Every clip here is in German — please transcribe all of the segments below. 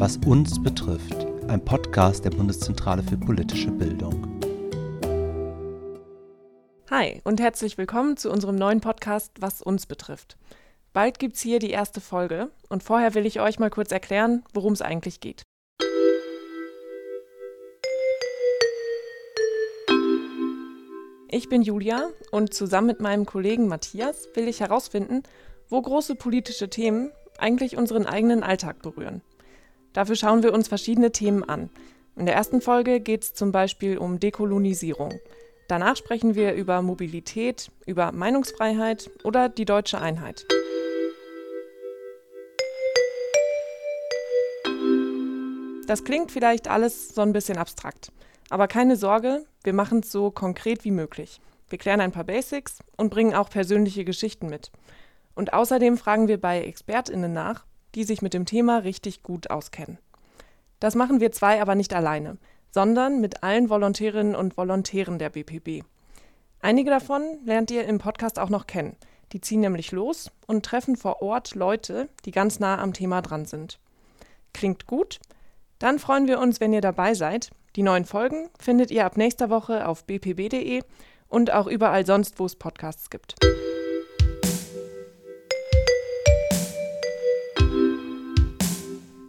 Was uns betrifft, ein Podcast der Bundeszentrale für politische Bildung. Hi und herzlich willkommen zu unserem neuen Podcast Was uns betrifft. Bald gibt's hier die erste Folge und vorher will ich euch mal kurz erklären, worum es eigentlich geht. Ich bin Julia und zusammen mit meinem Kollegen Matthias will ich herausfinden, wo große politische Themen eigentlich unseren eigenen Alltag berühren. Dafür schauen wir uns verschiedene Themen an. In der ersten Folge geht es zum Beispiel um Dekolonisierung. Danach sprechen wir über Mobilität, über Meinungsfreiheit oder die deutsche Einheit. Das klingt vielleicht alles so ein bisschen abstrakt. Aber keine Sorge, wir machen es so konkret wie möglich. Wir klären ein paar Basics und bringen auch persönliche Geschichten mit. Und außerdem fragen wir bei ExpertInnen nach, die sich mit dem Thema richtig gut auskennen. Das machen wir zwei aber nicht alleine, sondern mit allen Volontärinnen und Volontären der BPB. Einige davon lernt ihr im Podcast auch noch kennen. Die ziehen nämlich los und treffen vor Ort Leute, die ganz nah am Thema dran sind. Klingt gut? Dann freuen wir uns, wenn ihr dabei seid die neuen Folgen findet ihr ab nächster Woche auf bpb.de und auch überall sonst, wo es Podcasts gibt.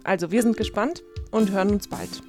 Also, wir sind gespannt und hören uns bald.